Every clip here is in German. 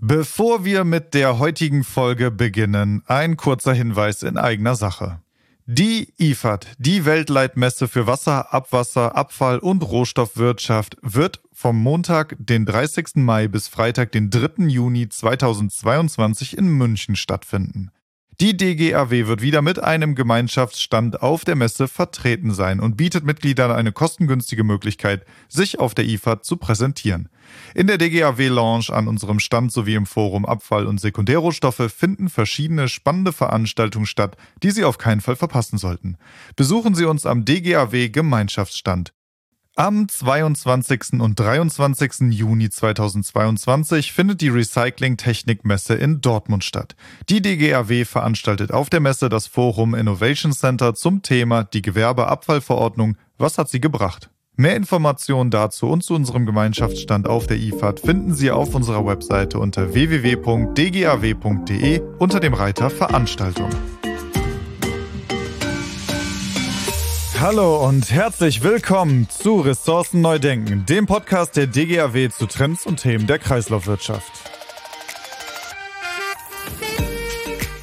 Bevor wir mit der heutigen Folge beginnen, ein kurzer Hinweis in eigener Sache. Die IFAD, die Weltleitmesse für Wasser, Abwasser, Abfall und Rohstoffwirtschaft, wird vom Montag, den 30. Mai bis Freitag, den 3. Juni 2022 in München stattfinden. Die DGAW wird wieder mit einem Gemeinschaftsstand auf der Messe vertreten sein und bietet Mitgliedern eine kostengünstige Möglichkeit, sich auf der IFA zu präsentieren. In der DGAW Lounge an unserem Stand sowie im Forum Abfall und Sekundärrohstoffe finden verschiedene spannende Veranstaltungen statt, die Sie auf keinen Fall verpassen sollten. Besuchen Sie uns am DGAW Gemeinschaftsstand. Am 22. und 23. Juni 2022 findet die Recycling-Technik-Messe in Dortmund statt. Die DGAW veranstaltet auf der Messe das Forum Innovation Center zum Thema die Gewerbeabfallverordnung. Was hat sie gebracht? Mehr Informationen dazu und zu unserem Gemeinschaftsstand auf der IFAD finden Sie auf unserer Webseite unter www.dgaw.de unter dem Reiter Veranstaltung. Hallo und herzlich willkommen zu Ressourcen neu denken, dem Podcast der DGAW zu Trends und Themen der Kreislaufwirtschaft.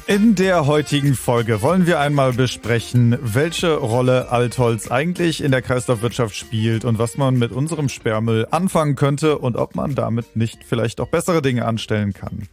In der heutigen Folge wollen wir einmal besprechen, welche Rolle Altholz eigentlich in der Kreislaufwirtschaft spielt und was man mit unserem Sperrmüll anfangen könnte und ob man damit nicht vielleicht auch bessere Dinge anstellen kann.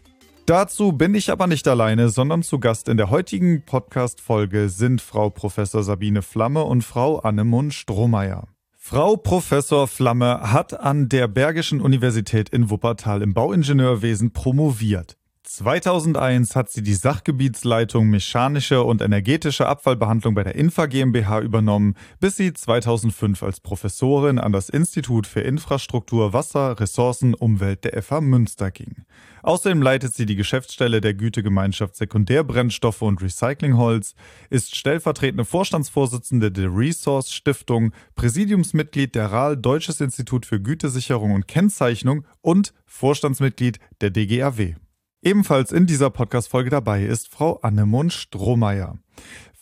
Dazu bin ich aber nicht alleine, sondern zu Gast in der heutigen Podcast-Folge sind Frau Professor Sabine Flamme und Frau Annemund Strohmeier. Frau Professor Flamme hat an der Bergischen Universität in Wuppertal im Bauingenieurwesen promoviert. 2001 hat sie die Sachgebietsleitung mechanische und energetische Abfallbehandlung bei der Infa GmbH übernommen, bis sie 2005 als Professorin an das Institut für Infrastruktur, Wasser, Ressourcen, Umwelt der FH Münster ging. Außerdem leitet sie die Geschäftsstelle der Gütegemeinschaft Sekundärbrennstoffe und Recyclingholz, ist stellvertretende Vorstandsvorsitzende der Resource Stiftung, Präsidiumsmitglied der RAL Deutsches Institut für Gütesicherung und Kennzeichnung und Vorstandsmitglied der DGAW. Ebenfalls in dieser Podcast-Folge dabei ist Frau Annemund Strohmeier.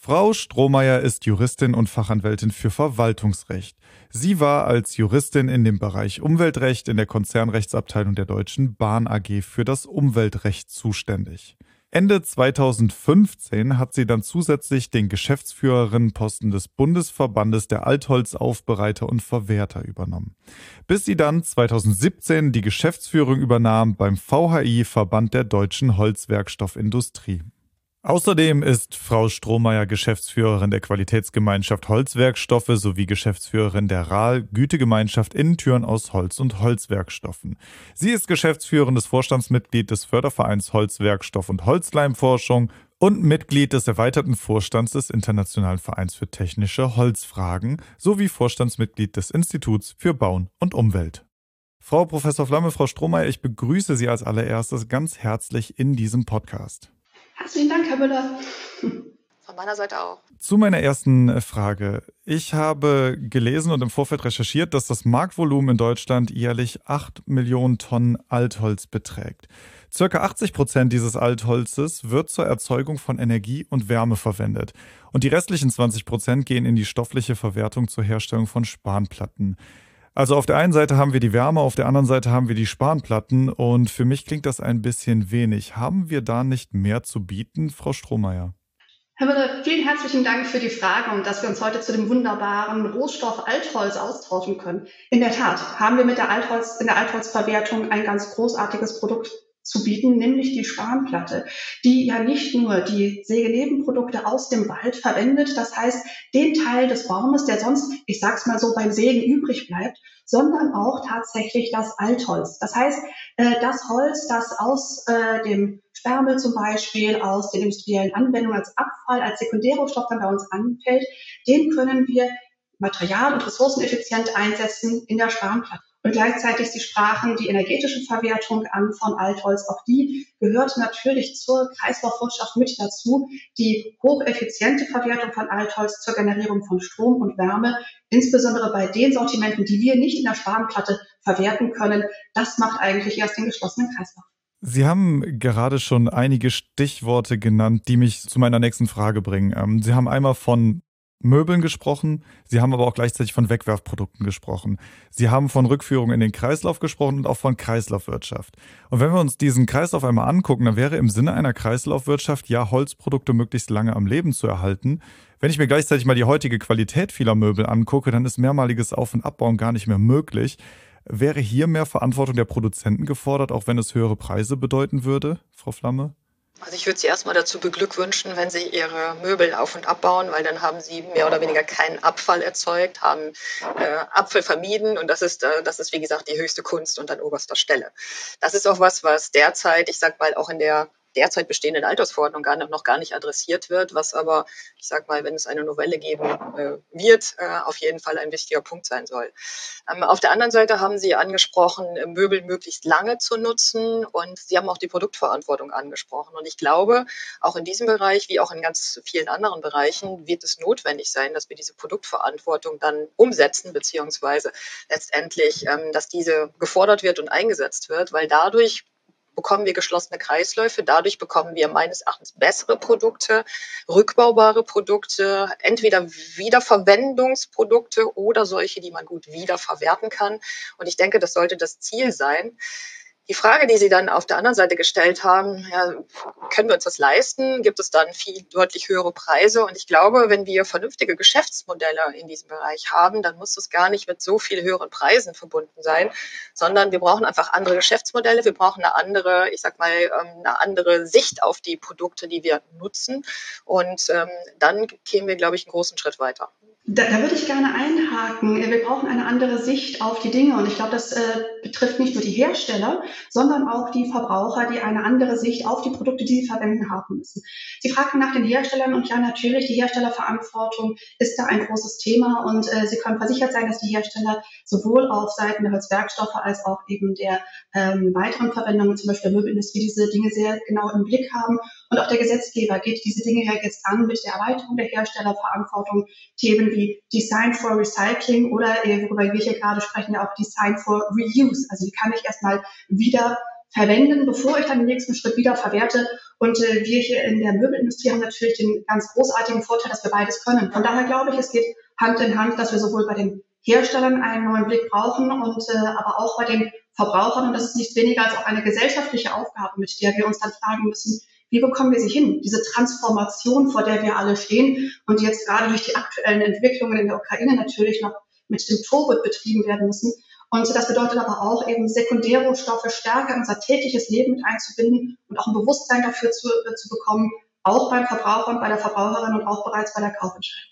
Frau Strohmeier ist Juristin und Fachanwältin für Verwaltungsrecht. Sie war als Juristin in dem Bereich Umweltrecht in der Konzernrechtsabteilung der Deutschen Bahn AG für das Umweltrecht zuständig. Ende 2015 hat sie dann zusätzlich den Geschäftsführerinnenposten des Bundesverbandes der Altholzaufbereiter und Verwerter übernommen, bis sie dann 2017 die Geschäftsführung übernahm beim VHI Verband der deutschen Holzwerkstoffindustrie. Außerdem ist Frau Strohmeier Geschäftsführerin der Qualitätsgemeinschaft Holzwerkstoffe sowie Geschäftsführerin der RAL Gütegemeinschaft Innentüren aus Holz und Holzwerkstoffen. Sie ist geschäftsführendes Vorstandsmitglied des Fördervereins Holzwerkstoff und Holzleimforschung und Mitglied des erweiterten Vorstands des Internationalen Vereins für technische Holzfragen sowie Vorstandsmitglied des Instituts für Bauen und Umwelt. Frau Professor Flamme, Frau Strohmeier, ich begrüße Sie als allererstes ganz herzlich in diesem Podcast. Herzlichen Dank, Herr Müller. Von meiner Seite auch. Zu meiner ersten äh, Frage. Ich habe gelesen und im Vorfeld recherchiert, dass das Marktvolumen in Deutschland jährlich 8 Millionen Tonnen Altholz beträgt. Circa 80 Prozent dieses Altholzes wird zur Erzeugung von Energie und Wärme verwendet. Und die restlichen 20 Prozent gehen in die stoffliche Verwertung zur Herstellung von Spanplatten. Also auf der einen Seite haben wir die Wärme, auf der anderen Seite haben wir die Spanplatten und für mich klingt das ein bisschen wenig. Haben wir da nicht mehr zu bieten, Frau Strohmeier? Herr Müller, vielen herzlichen Dank für die Frage und dass wir uns heute zu dem wunderbaren Rohstoff Altholz austauschen können. In der Tat haben wir mit der Altholz, in der Altholzverwertung ein ganz großartiges Produkt zu bieten, nämlich die Spanplatte, die ja nicht nur die Sägenebenprodukte aus dem Wald verwendet, das heißt den Teil des Baumes, der sonst, ich sag's mal so, beim Sägen übrig bleibt, sondern auch tatsächlich das Altholz. Das heißt, äh, das Holz, das aus äh, dem Sperrmüll zum Beispiel, aus den industriellen Anwendungen als Abfall, als Sekundärrohstoff dann bei uns anfällt, den können wir material- und ressourceneffizient einsetzen in der Spanplatte. Und gleichzeitig, Sie sprachen die energetische Verwertung an von Altholz. Auch die gehört natürlich zur Kreislaufwirtschaft mit dazu. Die hocheffiziente Verwertung von Altholz zur Generierung von Strom und Wärme, insbesondere bei den Sortimenten, die wir nicht in der Spanplatte verwerten können. Das macht eigentlich erst den geschlossenen Kreislauf. Sie haben gerade schon einige Stichworte genannt, die mich zu meiner nächsten Frage bringen. Ähm, Sie haben einmal von Möbeln gesprochen, Sie haben aber auch gleichzeitig von Wegwerfprodukten gesprochen. Sie haben von Rückführung in den Kreislauf gesprochen und auch von Kreislaufwirtschaft. Und wenn wir uns diesen Kreislauf einmal angucken, dann wäre im Sinne einer Kreislaufwirtschaft ja Holzprodukte möglichst lange am Leben zu erhalten. Wenn ich mir gleichzeitig mal die heutige Qualität vieler Möbel angucke, dann ist mehrmaliges Auf- und Abbauen gar nicht mehr möglich. Wäre hier mehr Verantwortung der Produzenten gefordert, auch wenn es höhere Preise bedeuten würde, Frau Flamme? Also ich würde Sie erstmal dazu beglückwünschen, wenn Sie Ihre Möbel auf und abbauen, weil dann haben Sie mehr oder weniger keinen Abfall erzeugt, haben äh, Abfall vermieden und das ist, äh, das ist wie gesagt die höchste Kunst und an oberster Stelle. Das ist auch was, was derzeit, ich sag mal, auch in der derzeit bestehenden Altersverordnung gar noch gar nicht adressiert wird, was aber, ich sage mal, wenn es eine Novelle geben äh, wird, äh, auf jeden Fall ein wichtiger Punkt sein soll. Ähm, auf der anderen Seite haben Sie angesprochen, äh, Möbel möglichst lange zu nutzen und Sie haben auch die Produktverantwortung angesprochen. Und ich glaube, auch in diesem Bereich, wie auch in ganz vielen anderen Bereichen, wird es notwendig sein, dass wir diese Produktverantwortung dann umsetzen, beziehungsweise letztendlich, ähm, dass diese gefordert wird und eingesetzt wird, weil dadurch bekommen wir geschlossene Kreisläufe. Dadurch bekommen wir meines Erachtens bessere Produkte, rückbaubare Produkte, entweder Wiederverwendungsprodukte oder solche, die man gut wiederverwerten kann. Und ich denke, das sollte das Ziel sein. Die Frage, die Sie dann auf der anderen Seite gestellt haben, ja, können wir uns das leisten? Gibt es dann viel deutlich höhere Preise? Und ich glaube, wenn wir vernünftige Geschäftsmodelle in diesem Bereich haben, dann muss es gar nicht mit so viel höheren Preisen verbunden sein, sondern wir brauchen einfach andere Geschäftsmodelle. Wir brauchen eine andere, ich sag mal, ähm, eine andere Sicht auf die Produkte, die wir nutzen. Und ähm, dann kämen wir, glaube ich, einen großen Schritt weiter. Da, da, würde ich gerne einhaken. Wir brauchen eine andere Sicht auf die Dinge. Und ich glaube, das äh, betrifft nicht nur die Hersteller, sondern auch die Verbraucher, die eine andere Sicht auf die Produkte, die sie verwenden, haben müssen. Sie fragten nach den Herstellern und ja, natürlich, die Herstellerverantwortung ist da ein großes Thema. Und äh, Sie können versichert sein, dass die Hersteller sowohl auf Seiten der Holzwerkstoffe als auch eben der ähm, weiteren Verwendungen, zum Beispiel der Möbelindustrie, diese Dinge sehr genau im Blick haben. Und auch der Gesetzgeber geht diese Dinge ja jetzt an mit der Erweiterung der Herstellerverantwortung, Themen wie Design for Recycling oder, äh, worüber wir hier gerade sprechen, ja auch Design for Reuse. Also wie kann ich erstmal wieder verwenden, bevor ich dann den nächsten Schritt wieder verwerte. Und äh, wir hier in der Möbelindustrie haben natürlich den ganz großartigen Vorteil, dass wir beides können. Von daher glaube ich, es geht Hand in Hand, dass wir sowohl bei den Herstellern einen neuen Blick brauchen und äh, aber auch bei den Verbrauchern. Und das ist nichts weniger als auch eine gesellschaftliche Aufgabe, mit der wir uns dann fragen müssen, wie bekommen wir sie hin? Diese Transformation, vor der wir alle stehen und die jetzt gerade durch die aktuellen Entwicklungen in der Ukraine natürlich noch mit dem Turbo betrieben werden müssen. Und das bedeutet aber auch eben Sekundärrohstoffe stärker in unser tägliches Leben mit einzubinden und auch ein Bewusstsein dafür zu, äh, zu bekommen, auch beim Verbraucher und bei der Verbraucherin und auch bereits bei der Kaufentscheidung.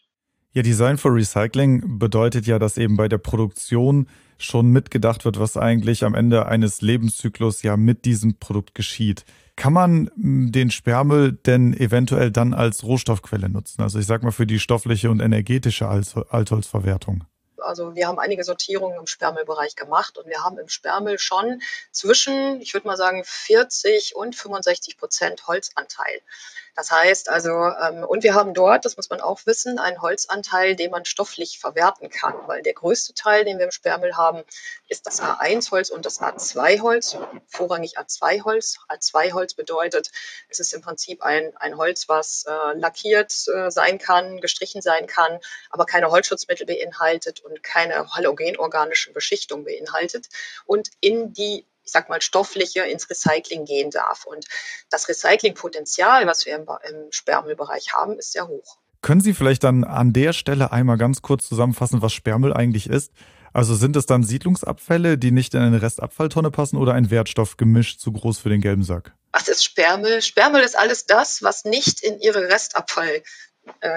Ja, Design for Recycling bedeutet ja, dass eben bei der Produktion schon mitgedacht wird, was eigentlich am Ende eines Lebenszyklus ja mit diesem Produkt geschieht. Kann man hm, den Sperrmüll denn eventuell dann als Rohstoffquelle nutzen? Also ich sag mal für die stoffliche und energetische Altholzverwertung. Also wir haben einige Sortierungen im Sperrmüllbereich gemacht und wir haben im Sperrmüll schon zwischen, ich würde mal sagen, 40 und 65 Prozent Holzanteil. Das heißt also, ähm, und wir haben dort, das muss man auch wissen, einen Holzanteil, den man stofflich verwerten kann, weil der größte Teil, den wir im Sperrmüll haben, ist das A1-Holz und das A2-Holz, vorrangig A2-Holz. A2-Holz bedeutet, es ist im Prinzip ein, ein Holz, was äh, lackiert äh, sein kann, gestrichen sein kann, aber keine Holzschutzmittel beinhaltet und keine halogenorganische Beschichtung beinhaltet und in die ich sag mal, stoffliche ins Recycling gehen darf. Und das Recyclingpotenzial, was wir im, im Sperrmüllbereich haben, ist sehr hoch. Können Sie vielleicht dann an der Stelle einmal ganz kurz zusammenfassen, was Sperrmüll eigentlich ist? Also sind es dann Siedlungsabfälle, die nicht in eine Restabfalltonne passen oder ein Wertstoffgemisch zu groß für den gelben Sack? Was ist Sperrmüll? Sperrmüll ist alles das, was nicht in Ihre Restabfall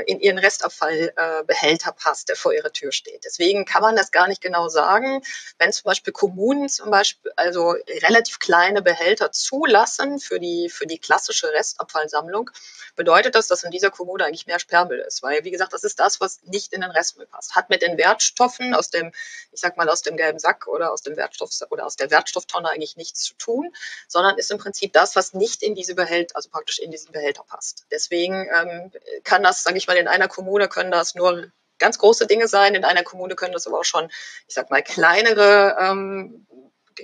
in ihren Restavfallbehälter äh, passt, der vor ihrer Tür steht. Deswegen kann man das gar nicht genau sagen. Wenn zum Beispiel Kommunen zum Beispiel also relativ kleine Behälter zulassen für die, für die klassische Restabfallsammlung, bedeutet das, dass in dieser Kommune eigentlich mehr Sperrmüll ist. Weil, wie gesagt, das ist das, was nicht in den Restmüll passt. Hat mit den Wertstoffen aus dem, ich sag mal, aus dem gelben Sack oder aus dem Wertstoff oder aus der Wertstofftonne eigentlich nichts zu tun, sondern ist im Prinzip das, was nicht in diese Behälter, also praktisch in diesen Behälter passt. Deswegen ähm, kann das sage ich mal, in einer Kommune können das nur ganz große Dinge sein, in einer Kommune können das aber auch schon, ich sag mal, kleinere, ähm,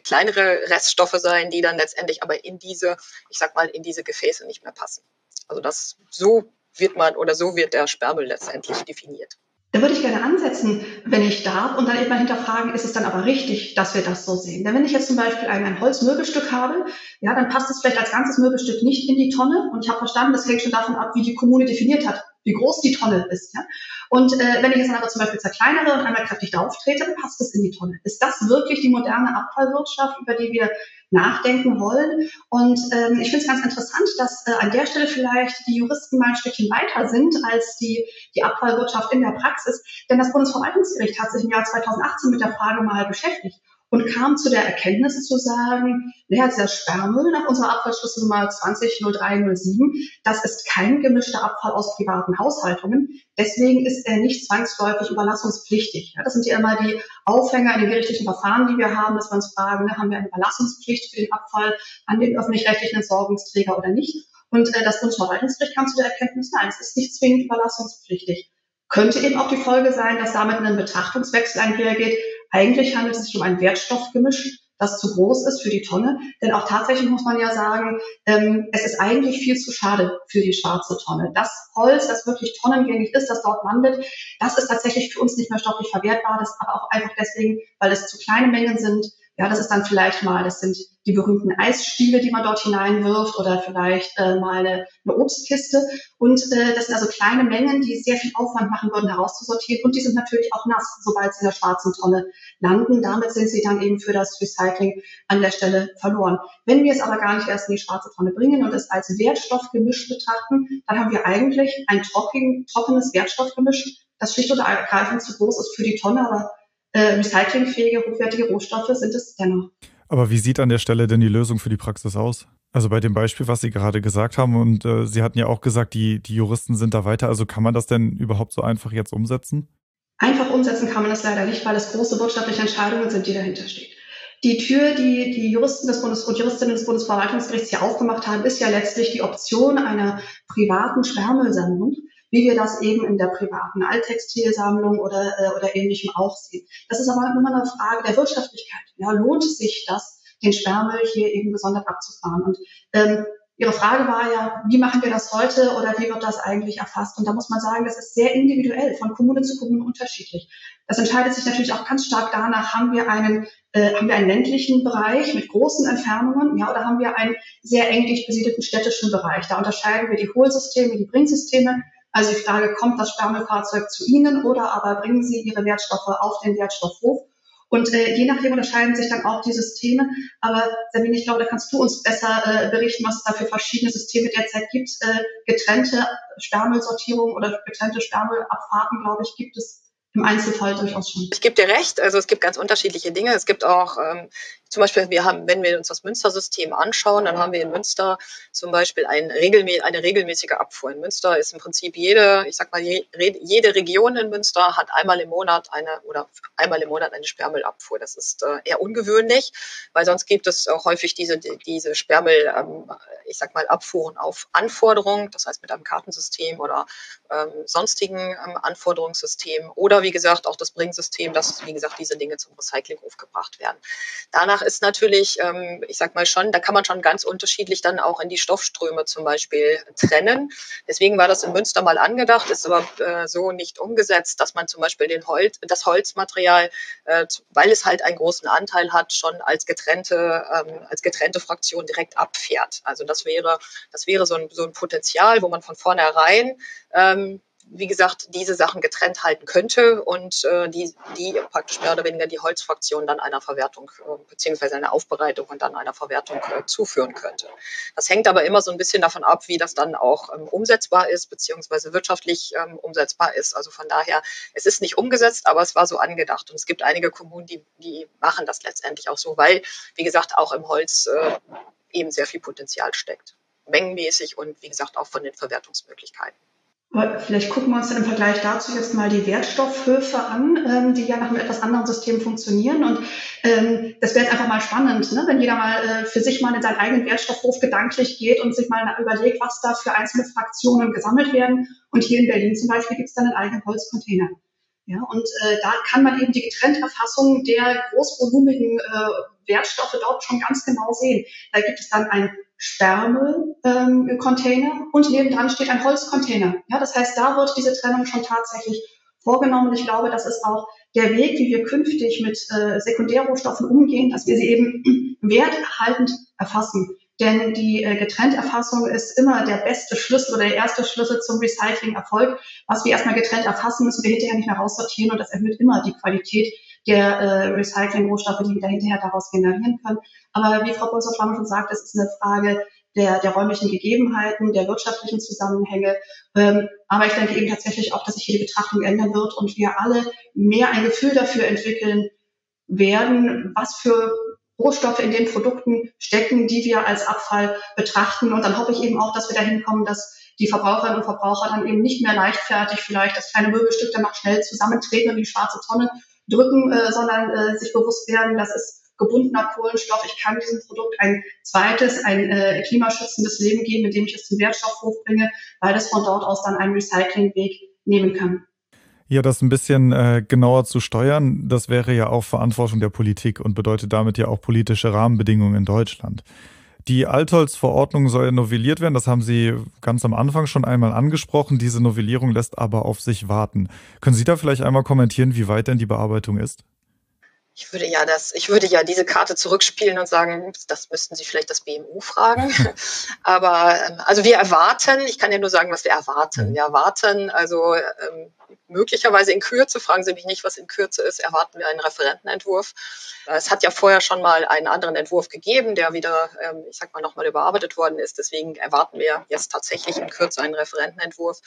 kleinere Reststoffe sein, die dann letztendlich aber in diese, ich sag mal, in diese Gefäße nicht mehr passen. Also das so wird man oder so wird der Sperrmüll letztendlich definiert. Da würde ich gerne ansetzen, wenn ich darf, und dann eben mal hinterfragen, ist es dann aber richtig, dass wir das so sehen? Denn wenn ich jetzt zum Beispiel ein, ein Holzmöbelstück habe, ja, dann passt es vielleicht als ganzes Möbelstück nicht in die Tonne. Und ich habe verstanden, das hängt schon davon ab, wie die Kommune definiert hat, wie groß die Tonne ist. Ja? Und äh, wenn ich jetzt aber zum Beispiel zerkleinere und einmal kräftig drauf trete, dann passt es in die Tonne. Ist das wirklich die moderne Abfallwirtschaft, über die wir nachdenken wollen? Und ähm, ich finde es ganz interessant, dass äh, an der Stelle vielleicht die Juristen mal ein Stückchen weiter sind als die, die Abfallwirtschaft in der Praxis. Denn das Bundesverwaltungsgericht hat sich im Jahr 2018 mit der Frage mal beschäftigt und kam zu der Erkenntnis zu sagen, naja, dieser Sperrmüll nach unserer Abfallschlüsselnummer 200307, das ist kein gemischter Abfall aus privaten Haushaltungen. Deswegen ist er nicht zwangsläufig überlassungspflichtig. Ja, das sind ja immer die Aufhänger in den gerichtlichen Verfahren, die wir haben, dass wir uns fragen, ne, haben wir eine Überlassungspflicht für den Abfall an den öffentlich-rechtlichen Entsorgungsträger oder nicht? Und äh, das Bundesverwaltungsgericht kam zu der Erkenntnis, nein, es ist nicht zwingend überlassungspflichtig. Könnte eben auch die Folge sein, dass damit ein Betrachtungswechsel einhergeht, eigentlich handelt es sich um ein Wertstoffgemisch, das zu groß ist für die Tonne. Denn auch tatsächlich muss man ja sagen, ähm, es ist eigentlich viel zu schade für die schwarze Tonne. Das Holz, das wirklich tonnengängig ist, das dort landet, das ist tatsächlich für uns nicht mehr stofflich verwertbar. Das aber auch einfach deswegen, weil es zu kleine Mengen sind, ja, das ist dann vielleicht mal, das sind die berühmten Eisstiele, die man dort hineinwirft oder vielleicht äh, mal eine, eine Obstkiste. Und äh, das sind also kleine Mengen, die sehr viel Aufwand machen würden, herauszusortieren. Und die sind natürlich auch nass, sobald sie in der schwarzen Tonne landen. Damit sind sie dann eben für das Recycling an der Stelle verloren. Wenn wir es aber gar nicht erst in die schwarze Tonne bringen und es als Wertstoffgemisch betrachten, dann haben wir eigentlich ein trocken, trockenes Wertstoffgemisch, das schlicht und ergreifend zu groß ist für die Tonne, aber äh, recyclingfähige, hochwertige Rohstoffe sind es dennoch. Aber wie sieht an der Stelle denn die Lösung für die Praxis aus? Also bei dem Beispiel, was Sie gerade gesagt haben, und äh, Sie hatten ja auch gesagt, die, die Juristen sind da weiter. Also kann man das denn überhaupt so einfach jetzt umsetzen? Einfach umsetzen kann man das leider nicht, weil es große wirtschaftliche Entscheidungen sind, die dahinter stehen. Die Tür, die die Juristen des Bundes und Juristinnen des Bundesverwaltungsgerichts hier aufgemacht haben, ist ja letztlich die Option einer privaten Sperrmüllsammlung wie wir das eben in der privaten Alttextilsammlung oder, äh, oder ähnlichem auch sehen. Das ist aber immer eine Frage der Wirtschaftlichkeit. Ja, lohnt es sich das, den Sperrmüll hier eben gesondert abzufahren? Und ähm, Ihre Frage war ja, wie machen wir das heute oder wie wird das eigentlich erfasst? Und da muss man sagen, das ist sehr individuell, von Kommune zu Kommune unterschiedlich. Das entscheidet sich natürlich auch ganz stark danach, haben wir einen, äh, haben wir einen ländlichen Bereich mit großen Entfernungen, ja, oder haben wir einen sehr eng besiedelten städtischen Bereich? Da unterscheiden wir die Hohlsysteme, die Bringsysteme also die Frage, kommt das Sperrmüllfahrzeug zu Ihnen oder aber bringen Sie Ihre Wertstoffe auf den Wertstoffhof? Und äh, je nachdem unterscheiden sich dann auch die Systeme. Aber Sabine, ich glaube, da kannst du uns besser äh, berichten, was es da für verschiedene Systeme derzeit gibt. Äh, getrennte Sperrmüllsortierung oder getrennte Sperrmüllabfahrten, glaube ich, gibt es im Einzelfall durchaus schon. Ich gebe dir recht. Also es gibt ganz unterschiedliche Dinge. Es gibt auch ähm, zum Beispiel, wir haben, wenn wir uns das Münster-System anschauen, dann haben wir in Münster zum Beispiel ein regelmä eine regelmäßige Abfuhr. In Münster ist im Prinzip jede, ich sag mal, jede Region in Münster hat einmal im Monat eine oder einmal im Monat eine Sperrmüllabfuhr. Das ist äh, eher ungewöhnlich, weil sonst gibt es auch häufig diese, diese Sperrmüll, ähm, ich sag mal, Abfuhren auf Anforderung, das heißt mit einem Kartensystem oder ähm, sonstigen ähm, Anforderungssystem oder wie gesagt auch das Bringsystem, dass, wie gesagt, diese Dinge zum Recyclinghof gebracht werden. Danach danach ist natürlich, ähm, ich sag mal schon, da kann man schon ganz unterschiedlich dann auch in die Stoffströme zum Beispiel trennen. Deswegen war das in Münster mal angedacht, ist aber äh, so nicht umgesetzt, dass man zum Beispiel den Holz, das Holzmaterial, äh, weil es halt einen großen Anteil hat, schon als getrennte, ähm, als getrennte Fraktion direkt abfährt. Also das wäre, das wäre so ein, so ein Potenzial, wo man von vornherein ähm, wie gesagt, diese Sachen getrennt halten könnte und äh, die, die praktisch mehr oder weniger die Holzfraktion dann einer Verwertung äh, beziehungsweise einer Aufbereitung und dann einer Verwertung äh, zuführen könnte. Das hängt aber immer so ein bisschen davon ab, wie das dann auch ähm, umsetzbar ist, beziehungsweise wirtschaftlich ähm, umsetzbar ist. Also von daher, es ist nicht umgesetzt, aber es war so angedacht. Und es gibt einige Kommunen, die, die machen das letztendlich auch so, weil, wie gesagt, auch im Holz äh, eben sehr viel Potenzial steckt. Mengenmäßig und wie gesagt auch von den Verwertungsmöglichkeiten. Vielleicht gucken wir uns dann im Vergleich dazu jetzt mal die Wertstoffhöfe an, ähm, die ja nach einem etwas anderen System funktionieren. Und ähm, das wäre jetzt einfach mal spannend, ne? wenn jeder mal äh, für sich mal in seinen eigenen Wertstoffhof gedanklich geht und sich mal überlegt, was da für einzelne Fraktionen gesammelt werden. Und hier in Berlin zum Beispiel gibt es dann einen eigenen Holzcontainer. Ja, und äh, da kann man eben die Getrennterfassung der großvolumigen äh, Wertstoffe dort schon ganz genau sehen. Da gibt es dann ein Sperrmüll-Container ähm, und nebendran steht ein Holzcontainer. Ja, das heißt, da wird diese Trennung schon tatsächlich vorgenommen. Ich glaube, das ist auch der Weg, wie wir künftig mit äh, Sekundärrohstoffen umgehen, dass wir sie eben werterhaltend erfassen. Denn die äh, Getrennterfassung ist immer der beste Schlüssel oder der erste Schlüssel zum Recycling-Erfolg. Was wir erstmal getrennt erfassen, müssen wir hinterher nicht mehr raussortieren und das erhöht immer die Qualität der äh, Recycling-Rohstoffe, die wir da hinterher daraus generieren können. Aber wie Frau Professor schon sagt, es ist eine Frage der, der räumlichen Gegebenheiten, der wirtschaftlichen Zusammenhänge. Ähm, aber ich denke eben tatsächlich auch, dass sich hier die Betrachtung ändern wird und wir alle mehr ein Gefühl dafür entwickeln werden, was für Rohstoffe in den Produkten stecken, die wir als Abfall betrachten. Und dann hoffe ich eben auch, dass wir dahin kommen, dass die Verbraucherinnen und Verbraucher dann eben nicht mehr leichtfertig vielleicht das kleine Möbelstück dann noch schnell zusammentreten und die schwarze Tonne drücken, äh, sondern äh, sich bewusst werden, das ist gebundener Kohlenstoff. Ich kann diesem Produkt ein zweites, ein äh, klimaschützendes Leben geben, indem ich es zum Wertstoffhof bringe, weil es von dort aus dann einen Recyclingweg nehmen kann. Ja, das ein bisschen äh, genauer zu steuern, das wäre ja auch Verantwortung der Politik und bedeutet damit ja auch politische Rahmenbedingungen in Deutschland. Die Altholz-Verordnung soll novelliert werden, das haben Sie ganz am Anfang schon einmal angesprochen. Diese Novellierung lässt aber auf sich warten. Können Sie da vielleicht einmal kommentieren, wie weit denn die Bearbeitung ist? Ich würde ja das, ich würde ja diese Karte zurückspielen und sagen, das müssten Sie vielleicht das BMU fragen. Aber ähm, also wir erwarten, ich kann ja nur sagen, was wir erwarten. Wir erwarten also ähm, möglicherweise in Kürze, fragen Sie mich nicht, was in Kürze ist, erwarten wir einen Referentenentwurf. Es hat ja vorher schon mal einen anderen Entwurf gegeben, der wieder, ähm, ich sag mal, nochmal überarbeitet worden ist. Deswegen erwarten wir jetzt tatsächlich in Kürze einen Referentenentwurf.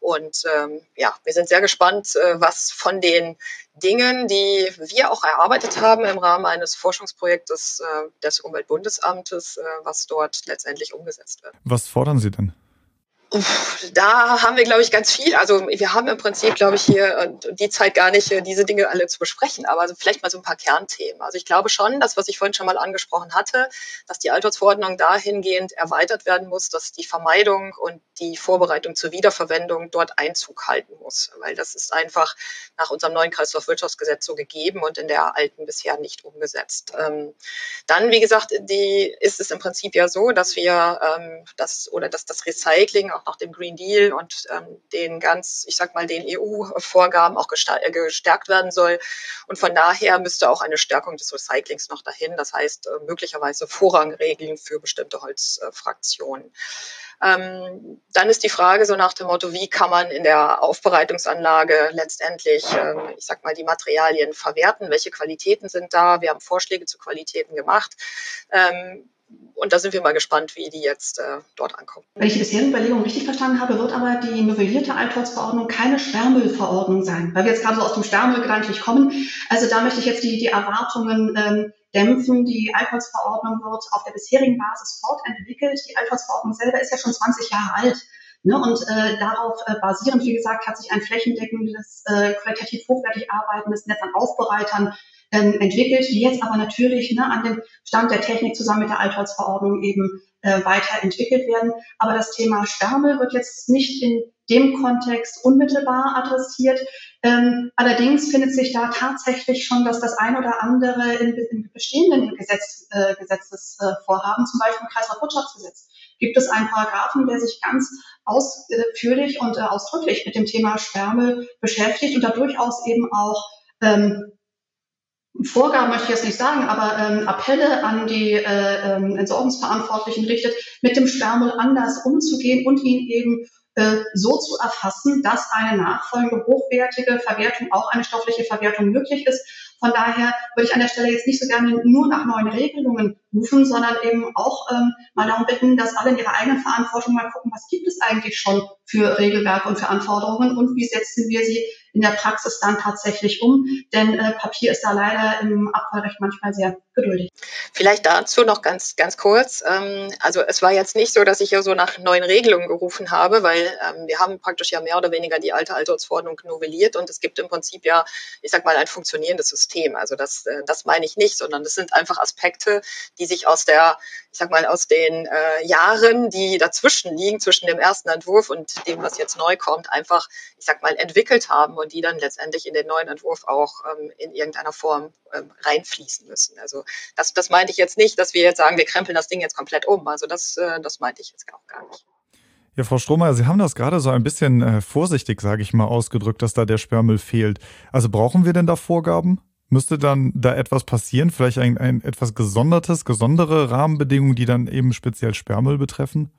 Und ähm, ja, wir sind sehr gespannt, äh, was von den Dingen, die wir auch erarbeitet haben im Rahmen eines Forschungsprojektes äh, des Umweltbundesamtes, äh, was dort letztendlich umgesetzt wird. Was fordern Sie denn? Da haben wir, glaube ich, ganz viel. Also wir haben im Prinzip, glaube ich, hier äh, die Zeit gar nicht, äh, diese Dinge alle zu besprechen. Aber vielleicht mal so ein paar Kernthemen. Also ich glaube schon, das, was ich vorhin schon mal angesprochen hatte, dass die Altholzverordnung dahingehend erweitert werden muss, dass die Vermeidung und die Vorbereitung zur Wiederverwendung dort Einzug halten muss. Weil das ist einfach nach unserem neuen Kreislaufwirtschaftsgesetz so gegeben und in der alten bisher nicht umgesetzt. Ähm, dann, wie gesagt, die, ist es im Prinzip ja so, dass wir ähm, das oder dass das Recycling auch nach dem Green Deal und ähm, den ganz, ich sag mal, den EU-Vorgaben auch äh, gestärkt werden soll. Und von daher müsste auch eine Stärkung des Recyclings noch dahin. Das heißt, äh, möglicherweise Vorrangregeln für bestimmte Holzfraktionen. Ähm, dann ist die Frage so nach dem Motto, wie kann man in der Aufbereitungsanlage letztendlich, ähm, ich sag mal, die Materialien verwerten? Welche Qualitäten sind da? Wir haben Vorschläge zu Qualitäten gemacht. Ähm, und da sind wir mal gespannt, wie die jetzt äh, dort ankommen. Wenn ich die bisherigen Überlegungen richtig verstanden habe, wird aber die novellierte Altholzverordnung keine Sperrmüllverordnung sein, weil wir jetzt gerade so aus dem Sperrmüll gedanklich kommen. Also da möchte ich jetzt die, die Erwartungen ähm, dämpfen. Die Altholzverordnung wird auf der bisherigen Basis fortentwickelt. Die Altholzverordnung selber ist ja schon 20 Jahre alt. Ne, und äh, darauf äh, basierend, wie gesagt, hat sich ein flächendeckendes, äh, qualitativ hochwertig arbeitendes Netz an Aufbereitern ähm, entwickelt, die jetzt aber natürlich ne, an den Stand der Technik zusammen mit der Altholzverordnung eben äh, weiterentwickelt werden. Aber das Thema Sperrmüll wird jetzt nicht in dem Kontext unmittelbar adressiert. Ähm, allerdings findet sich da tatsächlich schon, dass das ein oder andere in, in bestehenden Gesetz, äh, Gesetzesvorhaben, zum Beispiel im Kreislaufwirtschaftsgesetz, gibt es einen Paragraphen, der sich ganz ausführlich und äh, ausdrücklich mit dem Thema Sperrmüll beschäftigt und da durchaus eben auch ähm, Vorgaben möchte ich jetzt nicht sagen, aber ähm, Appelle an die äh, ähm, Entsorgungsverantwortlichen richtet, mit dem Sperrmüll anders umzugehen und ihn eben äh, so zu erfassen, dass eine nachfolgende hochwertige Verwertung, auch eine stoffliche Verwertung möglich ist. Von daher würde ich an der Stelle jetzt nicht so gerne nur nach neuen Regelungen rufen, sondern eben auch ähm, mal darum bitten, dass alle in ihrer eigenen Verantwortung mal gucken, was gibt es eigentlich schon für Regelwerke und für Anforderungen und wie setzen wir sie in der Praxis dann tatsächlich um. Denn äh, Papier ist da leider im Abfallrecht manchmal sehr geduldig. Vielleicht dazu noch ganz, ganz kurz. Ähm, also es war jetzt nicht so, dass ich hier so nach neuen Regelungen gerufen habe, weil ähm, wir haben praktisch ja mehr oder weniger die alte Altersverordnung novelliert und es gibt im Prinzip ja, ich sag mal, ein funktionierendes System. Also das, äh, das meine ich nicht, sondern das sind einfach Aspekte, die die sich aus der, ich sag mal, aus den äh, Jahren, die dazwischen liegen, zwischen dem ersten Entwurf und dem, was jetzt neu kommt, einfach, ich sag mal, entwickelt haben und die dann letztendlich in den neuen Entwurf auch ähm, in irgendeiner Form ähm, reinfließen müssen. Also das, das meinte ich jetzt nicht, dass wir jetzt sagen, wir krempeln das Ding jetzt komplett um. Also das, äh, das meinte ich jetzt auch gar nicht. Ja, Frau Strohmeier, Sie haben das gerade so ein bisschen äh, vorsichtig, sage ich mal, ausgedrückt, dass da der Sperrmüll fehlt. Also brauchen wir denn da Vorgaben? Müsste dann da etwas passieren? Vielleicht ein, ein etwas gesondertes, gesondere Rahmenbedingungen, die dann eben speziell Sperrmüll betreffen?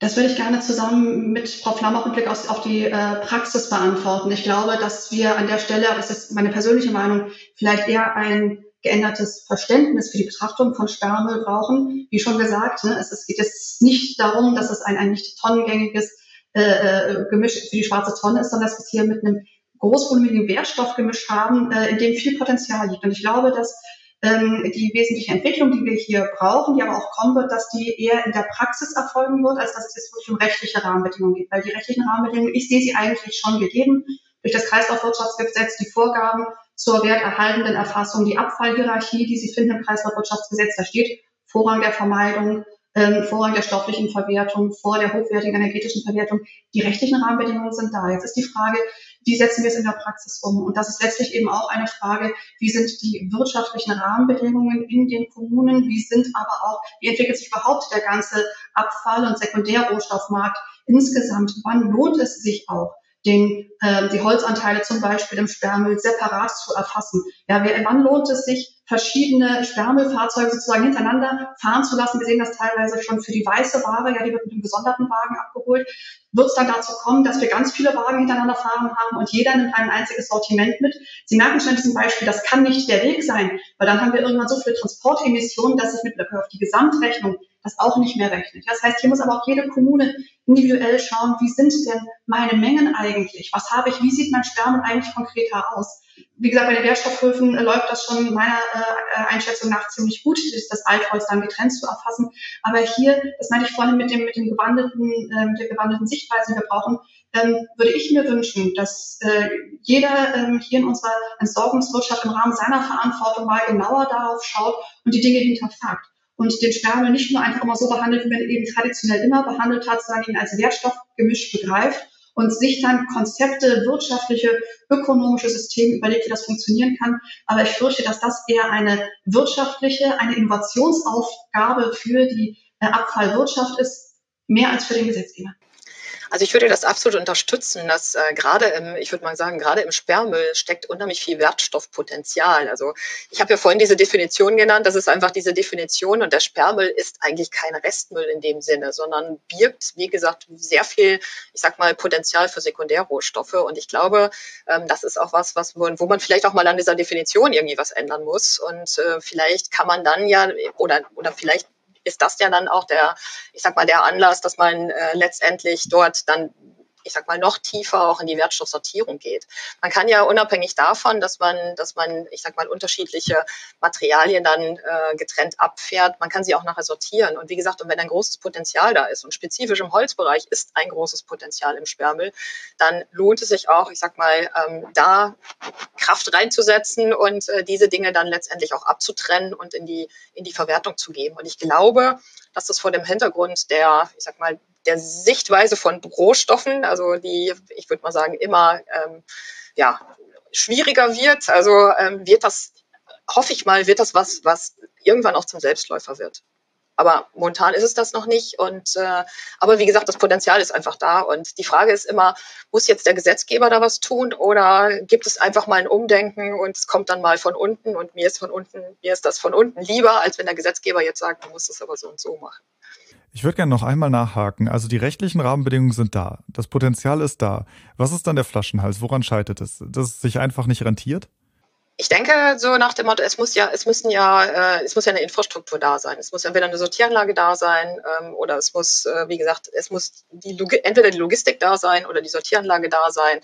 Das würde ich gerne zusammen mit Frau Flammer und Blick auf, die äh, Praxis beantworten. Ich glaube, dass wir an der Stelle, das ist meine persönliche Meinung, vielleicht eher ein geändertes Verständnis für die Betrachtung von Sperrmüll brauchen. Wie schon gesagt, ne, es, es geht jetzt nicht darum, dass es ein, ein nicht tonnengängiges äh, äh, Gemisch für die schwarze Tonne ist, sondern dass es hier mit einem großvolumigen Wertstoffgemisch haben, äh, in dem viel Potenzial liegt. Und ich glaube, dass ähm, die wesentliche Entwicklung, die wir hier brauchen, die aber auch kommen wird, dass die eher in der Praxis erfolgen wird, als dass es jetzt wirklich um rechtliche Rahmenbedingungen geht. Weil die rechtlichen Rahmenbedingungen, ich sehe sie eigentlich schon gegeben durch das Kreislaufwirtschaftsgesetz, die Vorgaben zur werterhaltenden Erfassung, die Abfallhierarchie, die Sie finden im Kreislaufwirtschaftsgesetz, da steht Vorrang der Vermeidung, ähm, Vorrang der stofflichen Verwertung, vor der hochwertigen energetischen Verwertung. Die rechtlichen Rahmenbedingungen sind da. Jetzt ist die Frage, wie setzen wir es in der Praxis um? Und das ist letztlich eben auch eine Frage, wie sind die wirtschaftlichen Rahmenbedingungen in den Kommunen? Wie sind aber auch, wie entwickelt sich überhaupt der ganze Abfall- und Sekundärrohstoffmarkt insgesamt? Wann lohnt es sich auch? Den, äh, die Holzanteile zum Beispiel im Sperrmüll separat zu erfassen. Ja, wer, wann lohnt es sich, verschiedene Sperrmüllfahrzeuge sozusagen hintereinander fahren zu lassen? Wir sehen das teilweise schon für die weiße Ware, ja, die wird mit einem gesonderten Wagen abgeholt. Wird es dann dazu kommen, dass wir ganz viele Wagen hintereinander fahren haben und jeder nimmt ein einziges Sortiment mit? Sie merken schon in diesem Beispiel, das kann nicht der Weg sein, weil dann haben wir irgendwann so viele Transportemissionen, dass sich mit Blick auf die Gesamtrechnung das auch nicht mehr rechnet. Das heißt, hier muss aber auch jede Kommune individuell schauen, wie sind denn meine Mengen eigentlich? Was habe ich? Wie sieht mein Sperrmüll eigentlich konkreter aus? Wie gesagt, bei den Wertstoffhöfen äh, läuft das schon meiner äh, Einschätzung nach ziemlich gut, das Altholz dann getrennt zu erfassen. Aber hier, das meine ich vorhin mit dem, mit dem gewandelten, äh, mit der gewandelten Sichtweise, die wir brauchen, ähm, würde ich mir wünschen, dass äh, jeder ähm, hier in unserer Entsorgungswirtschaft im Rahmen seiner Verantwortung mal genauer darauf schaut und die Dinge hinterfragt und den Sperrmüll nicht nur einfach immer so behandelt, wie man eben traditionell immer behandelt hat, sondern ihn als Wertstoffgemisch begreift und sich dann Konzepte, wirtschaftliche, ökonomische Systeme überlegt, wie das funktionieren kann. Aber ich fürchte, dass das eher eine wirtschaftliche, eine Innovationsaufgabe für die äh, Abfallwirtschaft ist, mehr als für den Gesetzgeber. Also ich würde das absolut unterstützen, dass äh, gerade im, ich würde mal sagen, gerade im Sperrmüll steckt unheimlich viel Wertstoffpotenzial. Also ich habe ja vorhin diese Definition genannt, das ist einfach diese Definition und der Sperrmüll ist eigentlich kein Restmüll in dem Sinne, sondern birgt, wie gesagt, sehr viel, ich sag mal, Potenzial für Sekundärrohstoffe. Und ich glaube, ähm, das ist auch was, was wo man vielleicht auch mal an dieser Definition irgendwie was ändern muss. Und äh, vielleicht kann man dann ja oder oder vielleicht ist das ja dann auch der, ich sag mal, der Anlass, dass man äh, letztendlich dort dann ich sag mal, noch tiefer auch in die Wertstoffsortierung geht. Man kann ja unabhängig davon, dass man, dass man, ich sag mal, unterschiedliche Materialien dann äh, getrennt abfährt, man kann sie auch nachher sortieren. Und wie gesagt, und wenn ein großes Potenzial da ist und spezifisch im Holzbereich ist ein großes Potenzial im Sperrmüll, dann lohnt es sich auch, ich sag mal, ähm, da Kraft reinzusetzen und äh, diese Dinge dann letztendlich auch abzutrennen und in die, in die Verwertung zu geben. Und ich glaube, dass das vor dem Hintergrund der, ich sag mal, der Sichtweise von Rohstoffen, also die, ich würde mal sagen, immer ähm, ja, schwieriger wird. Also ähm, wird das, hoffe ich mal, wird das was, was irgendwann auch zum Selbstläufer wird. Aber momentan ist es das noch nicht. Und äh, aber wie gesagt, das Potenzial ist einfach da. Und die Frage ist immer, muss jetzt der Gesetzgeber da was tun oder gibt es einfach mal ein Umdenken und es kommt dann mal von unten und mir ist von unten, mir ist das von unten lieber, als wenn der Gesetzgeber jetzt sagt, du musst es aber so und so machen. Ich würde gerne noch einmal nachhaken. Also die rechtlichen Rahmenbedingungen sind da. Das Potenzial ist da. Was ist dann der Flaschenhals? Woran scheitert es? Dass es sich einfach nicht rentiert? Ich denke, so nach dem Motto, es muss ja, es müssen ja, äh, es muss ja eine Infrastruktur da sein. Es muss entweder eine Sortieranlage da sein ähm, oder es muss, äh, wie gesagt, es muss die entweder die Logistik da sein oder die Sortieranlage da sein.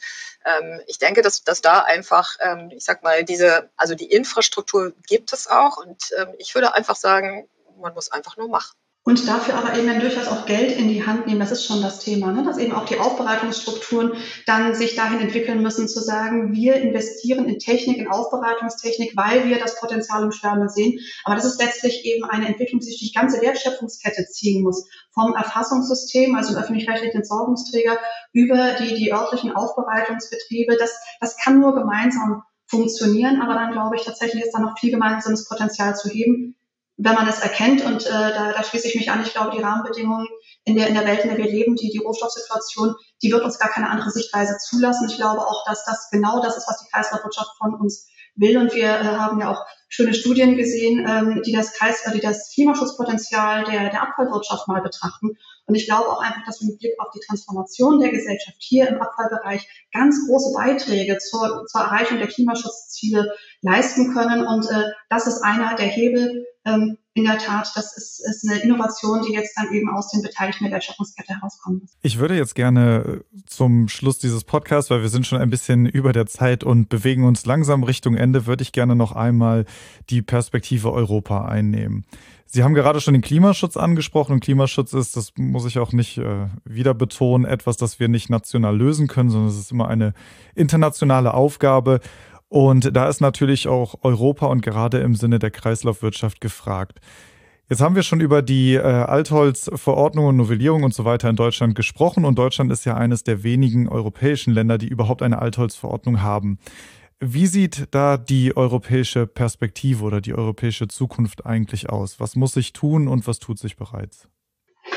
Ähm, ich denke, dass, dass da einfach, ähm, ich sag mal, diese, also die Infrastruktur gibt es auch und ähm, ich würde einfach sagen, man muss einfach nur machen. Und dafür aber eben dann durchaus auch Geld in die Hand nehmen. Das ist schon das Thema, ne? dass eben auch die Aufbereitungsstrukturen dann sich dahin entwickeln müssen, zu sagen, wir investieren in Technik, in Aufbereitungstechnik, weil wir das Potenzial im Schwärme sehen. Aber das ist letztlich eben eine Entwicklung, die sich durch die ganze Wertschöpfungskette ziehen muss. Vom Erfassungssystem, also im öffentlich-rechtlichen Entsorgungsträger, über die, die örtlichen Aufbereitungsbetriebe. Das, das kann nur gemeinsam funktionieren, aber dann glaube ich tatsächlich ist da noch viel gemeinsames Potenzial zu heben wenn man es erkennt, und äh, da, da schließe ich mich an, ich glaube, die Rahmenbedingungen in der, in der Welt, in der wir leben, die, die Rohstoffsituation, die wird uns gar keine andere Sichtweise zulassen. Ich glaube auch, dass das genau das ist, was die Kreislaufwirtschaft von uns will. Und wir äh, haben ja auch schöne Studien gesehen, ähm, die das Kreis, die das Klimaschutzpotenzial der, der Abfallwirtschaft mal betrachten. Und ich glaube auch einfach, dass wir mit Blick auf die Transformation der Gesellschaft hier im Abfallbereich ganz große Beiträge zur, zur Erreichung der Klimaschutzziele leisten können. Und äh, das ist einer der Hebel, ähm, in der Tat, das ist, ist eine Innovation, die jetzt dann eben aus den Beteiligten der Wertschöpfungskette herauskommt. Ich würde jetzt gerne äh, zum Schluss dieses Podcasts, weil wir sind schon ein bisschen über der Zeit und bewegen uns langsam Richtung Ende, würde ich gerne noch einmal die Perspektive Europa einnehmen. Sie haben gerade schon den Klimaschutz angesprochen und Klimaschutz ist, das muss ich auch nicht äh, wieder betonen, etwas, das wir nicht national lösen können, sondern es ist immer eine internationale Aufgabe. Und da ist natürlich auch Europa und gerade im Sinne der Kreislaufwirtschaft gefragt. Jetzt haben wir schon über die äh, Altholzverordnung und Novellierung und so weiter in Deutschland gesprochen und Deutschland ist ja eines der wenigen europäischen Länder, die überhaupt eine Altholzverordnung haben. Wie sieht da die europäische Perspektive oder die europäische Zukunft eigentlich aus? Was muss sich tun und was tut sich bereits?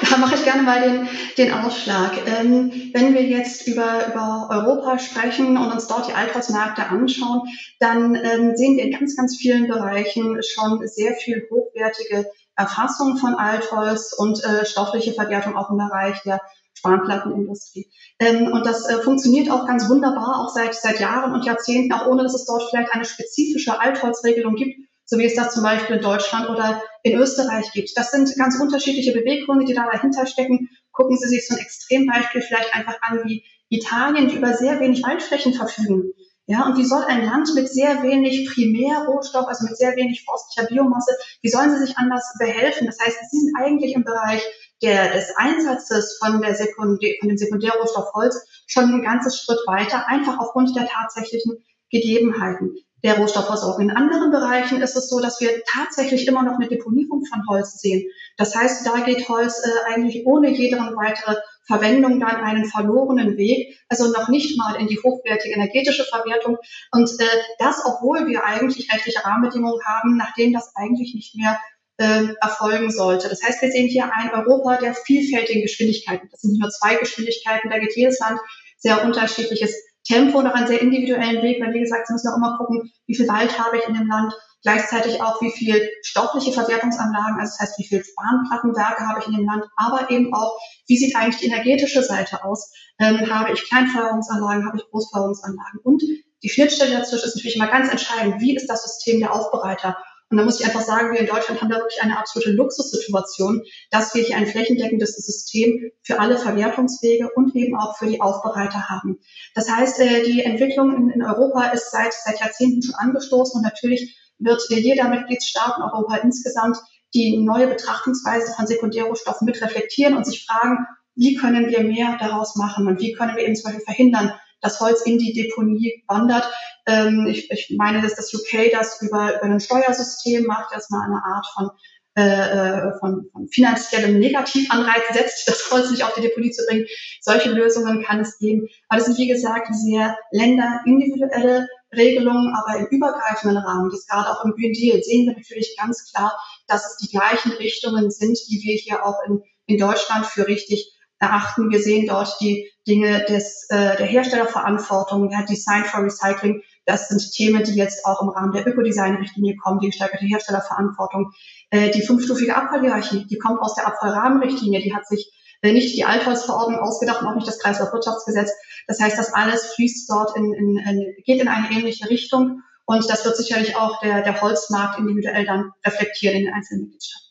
Da mache ich gerne mal den, den Ausschlag. Ähm, wenn wir jetzt über, über Europa sprechen und uns dort die Altholzmärkte anschauen, dann ähm, sehen wir in ganz, ganz vielen Bereichen schon sehr viel hochwertige Erfassung von Altholz und äh, stoffliche Verwertung auch im Bereich der Spanplattenindustrie. Ähm, und das äh, funktioniert auch ganz wunderbar, auch seit, seit Jahren und Jahrzehnten, auch ohne dass es dort vielleicht eine spezifische Altholzregelung gibt, so wie es das zum Beispiel in Deutschland oder in Österreich gibt. Das sind ganz unterschiedliche Beweggründe, die da dahinter stecken. Gucken Sie sich so ein Extrembeispiel vielleicht einfach an wie Italien, die über sehr wenig Waldflächen verfügen. Ja, und wie soll ein Land mit sehr wenig Primärrohstoff, also mit sehr wenig forstlicher Biomasse, wie sollen sie sich anders behelfen? Das heißt, sie sind eigentlich im Bereich der, des Einsatzes von, der Sekundär, von dem Sekundärrohstoff Holz schon ein ganzes Schritt weiter, einfach aufgrund der tatsächlichen Gegebenheiten der Rohstoffversorgung. In anderen Bereichen ist es so, dass wir tatsächlich immer noch eine Deponierung von Holz sehen. Das heißt, da geht Holz äh, eigentlich ohne jede weitere Verwendung dann einen verlorenen Weg, also noch nicht mal in die hochwertige energetische Verwertung. Und äh, das, obwohl wir eigentlich rechtliche Rahmenbedingungen haben, nach denen das eigentlich nicht mehr äh, erfolgen sollte. Das heißt, wir sehen hier ein Europa der vielfältigen Geschwindigkeiten. Das sind nicht nur zwei Geschwindigkeiten, da geht jedes Land sehr unterschiedliches Tempo noch einen sehr individuellen Weg, weil wie gesagt, Sie müssen auch immer gucken, wie viel Wald habe ich in dem Land, gleichzeitig auch, wie viel stoffliche Verwertungsanlagen, also das heißt, wie viel Spanplattenwerke habe ich in dem Land, aber eben auch, wie sieht eigentlich die energetische Seite aus? Ähm, habe ich Kleinfeuerungsanlagen, habe ich Großfeuerungsanlagen? Und die Schnittstelle dazwischen ist natürlich immer ganz entscheidend. Wie ist das System der Aufbereiter? Und da muss ich einfach sagen, wir in Deutschland haben da wirklich eine absolute Luxussituation, dass wir hier ein flächendeckendes System für alle Verwertungswege und eben auch für die Aufbereiter haben. Das heißt, äh, die Entwicklung in Europa ist seit, seit Jahrzehnten schon angestoßen und natürlich wird jeder Mitgliedstaat in Europa insgesamt die neue Betrachtungsweise von Sekundärrohstoffen mit reflektieren und sich fragen, wie können wir mehr daraus machen und wie können wir eben zum Beispiel verhindern, dass Holz in die Deponie wandert. Ähm, ich, ich meine, dass das UK das über, über ein Steuersystem macht, das mal eine Art von äh, äh, von, von finanziellem Negativanreiz setzt, das Holz nicht auf die Deponie zu bringen. Solche Lösungen kann es geben. Aber das sind, wie gesagt, sehr länderindividuelle Regelungen, aber im übergreifenden Rahmen, das gerade auch im Green Deal, sehen wir natürlich ganz klar, dass es die gleichen Richtungen sind, die wir hier auch in, in Deutschland für richtig erachten. Wir sehen dort die Dinge des, äh, der Herstellerverantwortung, der Design for Recycling. Das sind Themen, die jetzt auch im Rahmen der Ökodesign-Richtlinie kommen, die gesteigerte Herstellerverantwortung. Äh, die fünfstufige Abfallhierarchie, die kommt aus der Abfallrahmenrichtlinie, die hat sich äh, nicht die Altholzverordnung ausgedacht und auch nicht das Kreislaufwirtschaftsgesetz. Das heißt, das alles fließt dort in, in, in, geht in eine ähnliche Richtung. Und das wird sicherlich auch der, der Holzmarkt individuell dann reflektieren in den einzelnen Mitgliedstaaten.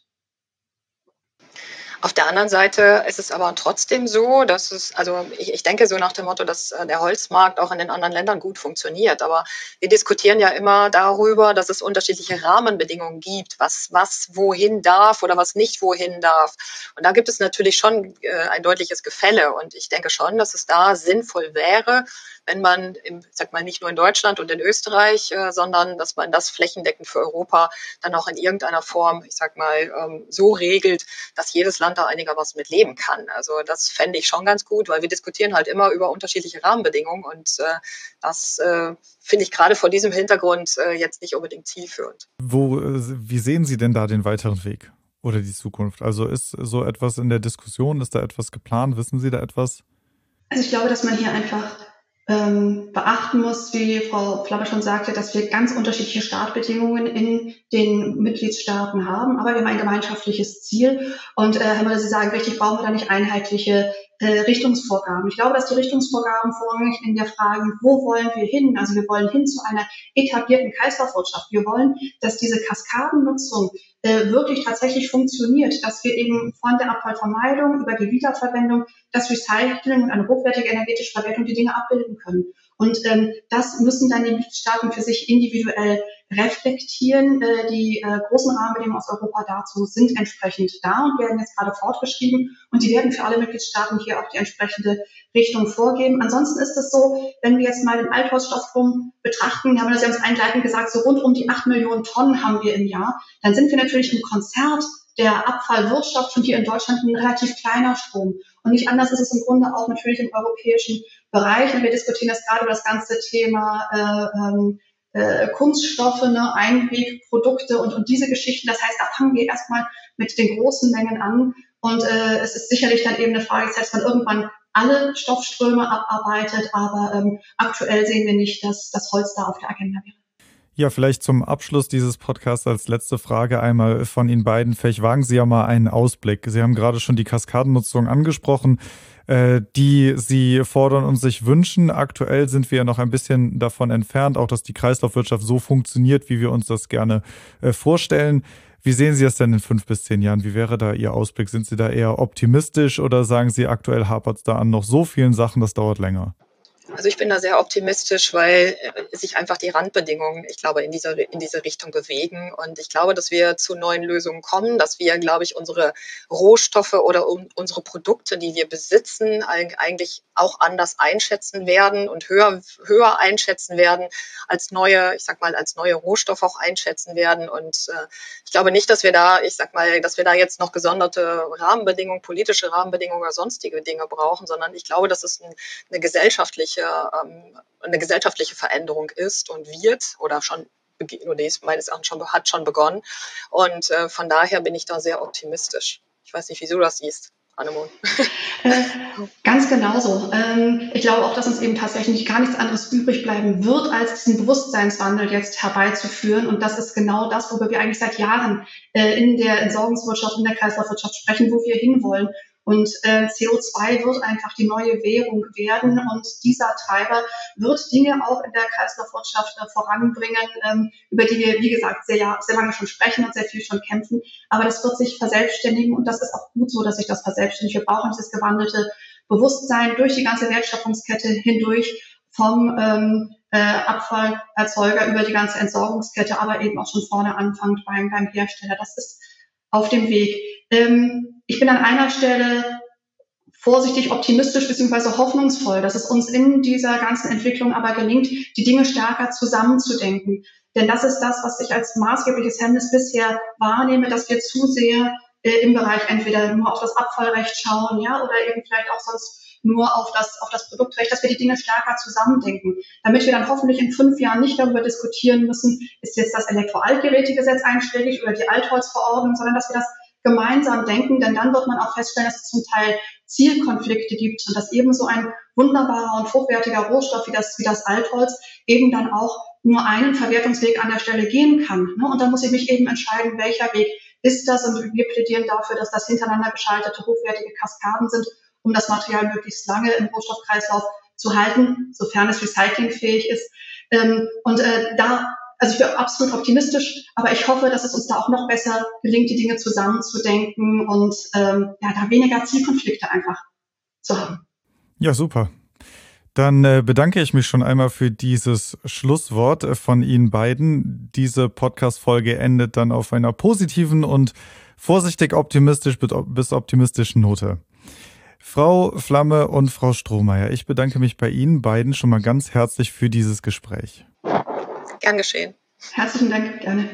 Auf der anderen Seite ist es aber trotzdem so, dass es, also ich, ich denke so nach dem Motto, dass äh, der Holzmarkt auch in den anderen Ländern gut funktioniert. Aber wir diskutieren ja immer darüber, dass es unterschiedliche Rahmenbedingungen gibt, was, was wohin darf oder was nicht wohin darf. Und da gibt es natürlich schon äh, ein deutliches Gefälle. Und ich denke schon, dass es da sinnvoll wäre, wenn man, im, sag mal, nicht nur in Deutschland und in Österreich, äh, sondern dass man das flächendeckend für Europa dann auch in irgendeiner Form, ich sag mal, ähm, so regelt, dass jedes Land da einigermaßen mit leben kann. Also das fände ich schon ganz gut, weil wir diskutieren halt immer über unterschiedliche Rahmenbedingungen und äh, das äh, finde ich gerade vor diesem Hintergrund äh, jetzt nicht unbedingt zielführend. Wo, äh, wie sehen Sie denn da den weiteren Weg? Oder die Zukunft? Also ist so etwas in der Diskussion, ist da etwas geplant? Wissen Sie da etwas? Also ich glaube, dass man hier einfach ähm, beachten muss, wie Frau Flabber schon sagte, dass wir ganz unterschiedliche Startbedingungen in den Mitgliedstaaten haben, aber wir haben ein gemeinschaftliches Ziel. Und äh, Herr Müller, Sie sagen richtig, brauchen wir da nicht einheitliche äh, Richtungsvorgaben. Ich glaube, dass die Richtungsvorgaben vorrangig in der Frage, wo wollen wir hin? Also wir wollen hin zu einer etablierten Kreislaufwirtschaft. Wir wollen, dass diese Kaskadennutzung äh, wirklich tatsächlich funktioniert, dass wir eben von der Abfallvermeidung über die Wiederverwendung, das Recycling und eine hochwertige energetische Verwertung die Dinge abbilden können. Und ähm, das müssen dann die Mitgliedstaaten für sich individuell reflektieren. Äh, die äh, großen Rahmenbedingungen aus Europa dazu sind entsprechend da und werden jetzt gerade fortgeschrieben. Und die werden für alle Mitgliedstaaten hier auch die entsprechende Richtung vorgeben. Ansonsten ist es so, wenn wir jetzt mal den Althausstoffstrom betrachten, haben wir das ja uns einleitend gesagt, so rund um die acht Millionen Tonnen haben wir im Jahr, dann sind wir natürlich im Konzert der Abfallwirtschaft von hier in Deutschland ein relativ kleiner Strom. Und nicht anders ist es im Grunde auch natürlich im europäischen Bereich. Und wir diskutieren jetzt gerade über das ganze Thema äh, ähm, äh, Kunststoffe, ne, Einwegprodukte und, und diese Geschichten. Das heißt, da fangen wir erstmal mit den großen Mengen an. Und äh, es ist sicherlich dann eben eine Frage, dass man irgendwann alle Stoffströme abarbeitet, aber ähm, aktuell sehen wir nicht, dass das Holz da auf der Agenda wäre. Ja, vielleicht zum Abschluss dieses Podcasts als letzte Frage einmal von Ihnen beiden. Vielleicht wagen Sie ja mal einen Ausblick. Sie haben gerade schon die Kaskadennutzung angesprochen, äh, die Sie fordern und sich wünschen. Aktuell sind wir ja noch ein bisschen davon entfernt, auch dass die Kreislaufwirtschaft so funktioniert, wie wir uns das gerne äh, vorstellen. Wie sehen Sie das denn in fünf bis zehn Jahren? Wie wäre da Ihr Ausblick? Sind Sie da eher optimistisch oder sagen Sie, aktuell hapert es da an noch so vielen Sachen, das dauert länger? Also ich bin da sehr optimistisch, weil äh, sich einfach die Randbedingungen, ich glaube, in diese, in diese Richtung bewegen. Und ich glaube, dass wir zu neuen Lösungen kommen, dass wir, glaube ich, unsere Rohstoffe oder unsere Produkte, die wir besitzen, eigentlich auch anders einschätzen werden und höher, höher einschätzen werden als neue, ich sag mal, als neue Rohstoffe auch einschätzen werden. Und äh, ich glaube nicht, dass wir da, ich sag mal, dass wir da jetzt noch gesonderte Rahmenbedingungen, politische Rahmenbedingungen oder sonstige Dinge brauchen, sondern ich glaube, dass es ein, eine gesellschaftliche gesellschaftliche, ähm, eine gesellschaftliche Veränderung ist und wird oder schon oder ist meines Erachtens schon hat schon begonnen. Und äh, von daher bin ich da sehr optimistisch. Ich weiß nicht, wieso das siehst. Annemon. Äh, ganz genauso. Ähm, ich glaube auch, dass uns eben tatsächlich gar nichts anderes übrig bleiben wird, als diesen Bewusstseinswandel jetzt herbeizuführen. Und das ist genau das, worüber wir eigentlich seit Jahren äh, in der Entsorgungswirtschaft, in der Kreislaufwirtschaft sprechen, wo wir hinwollen. Und äh, CO2 wird einfach die neue Währung werden und dieser Treiber wird Dinge auch in der Kreislaufwirtschaft äh, voranbringen, ähm, über die wir, wie gesagt, sehr, sehr lange schon sprechen und sehr viel schon kämpfen. Aber das wird sich verselbstständigen und das ist auch gut so, dass sich das verselbstständigt. Wir brauchen dieses gewandelte Bewusstsein durch die ganze Wertschöpfungskette hindurch vom ähm, äh, Abfallerzeuger über die ganze Entsorgungskette, aber eben auch schon vorne anfangend beim, beim Hersteller. Das ist auf dem Weg. Ähm, ich bin an einer Stelle vorsichtig optimistisch bzw. hoffnungsvoll, dass es uns in dieser ganzen Entwicklung aber gelingt, die Dinge stärker zusammenzudenken. Denn das ist das, was ich als maßgebliches Hemmnis bisher wahrnehme, dass wir zu sehr äh, im Bereich entweder nur auf das Abfallrecht schauen, ja, oder eben vielleicht auch sonst nur auf das, auf das Produktrecht, dass wir die Dinge stärker zusammendenken, damit wir dann hoffentlich in fünf Jahren nicht darüber diskutieren müssen, ist jetzt das Elektroaltgerätegesetz einschlägig oder die Altholzverordnung, sondern dass wir das gemeinsam denken, denn dann wird man auch feststellen, dass es zum Teil Zielkonflikte gibt und dass eben so ein wunderbarer und hochwertiger Rohstoff wie das, wie das Altholz eben dann auch nur einen Verwertungsweg an der Stelle gehen kann. Ne? Und dann muss ich mich eben entscheiden, welcher Weg ist das und wir plädieren dafür, dass das hintereinander geschaltete hochwertige Kaskaden sind um das Material möglichst lange im Rohstoffkreislauf zu halten, sofern es recyclingfähig ist. Ähm, und äh, da also ich bin absolut optimistisch, aber ich hoffe, dass es uns da auch noch besser gelingt, die Dinge zusammenzudenken und ähm, ja, da weniger Zielkonflikte einfach zu haben. Ja, super. Dann äh, bedanke ich mich schon einmal für dieses Schlusswort äh, von Ihnen beiden. Diese Podcast-Folge endet dann auf einer positiven und vorsichtig optimistisch bis optimistischen Note. Frau Flamme und Frau Strohmeier, ich bedanke mich bei Ihnen beiden schon mal ganz herzlich für dieses Gespräch. Gern geschehen. Herzlichen Dank, gerne.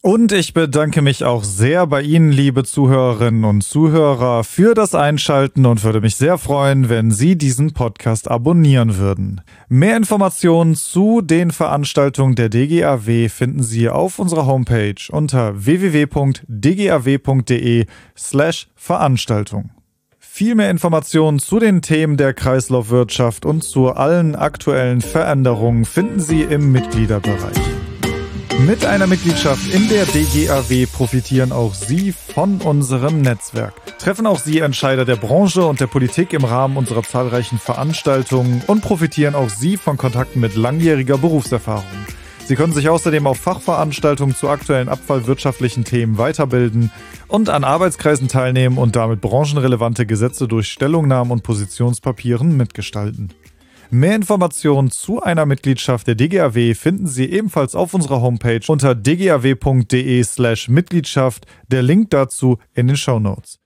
Und ich bedanke mich auch sehr bei Ihnen, liebe Zuhörerinnen und Zuhörer, für das Einschalten und würde mich sehr freuen, wenn Sie diesen Podcast abonnieren würden. Mehr Informationen zu den Veranstaltungen der DGAW finden Sie auf unserer Homepage unter www.dgaw.de slash Veranstaltung. Viel mehr Informationen zu den Themen der Kreislaufwirtschaft und zu allen aktuellen Veränderungen finden Sie im Mitgliederbereich. Mit einer Mitgliedschaft in der DGAW profitieren auch Sie von unserem Netzwerk. Treffen auch Sie Entscheider der Branche und der Politik im Rahmen unserer zahlreichen Veranstaltungen und profitieren auch Sie von Kontakten mit langjähriger Berufserfahrung. Sie können sich außerdem auf Fachveranstaltungen zu aktuellen abfallwirtschaftlichen Themen weiterbilden und an Arbeitskreisen teilnehmen und damit branchenrelevante Gesetze durch Stellungnahmen und Positionspapieren mitgestalten. Mehr Informationen zu einer Mitgliedschaft der DGAW finden Sie ebenfalls auf unserer Homepage unter dgaw.de slash Mitgliedschaft. Der Link dazu in den Show Notes.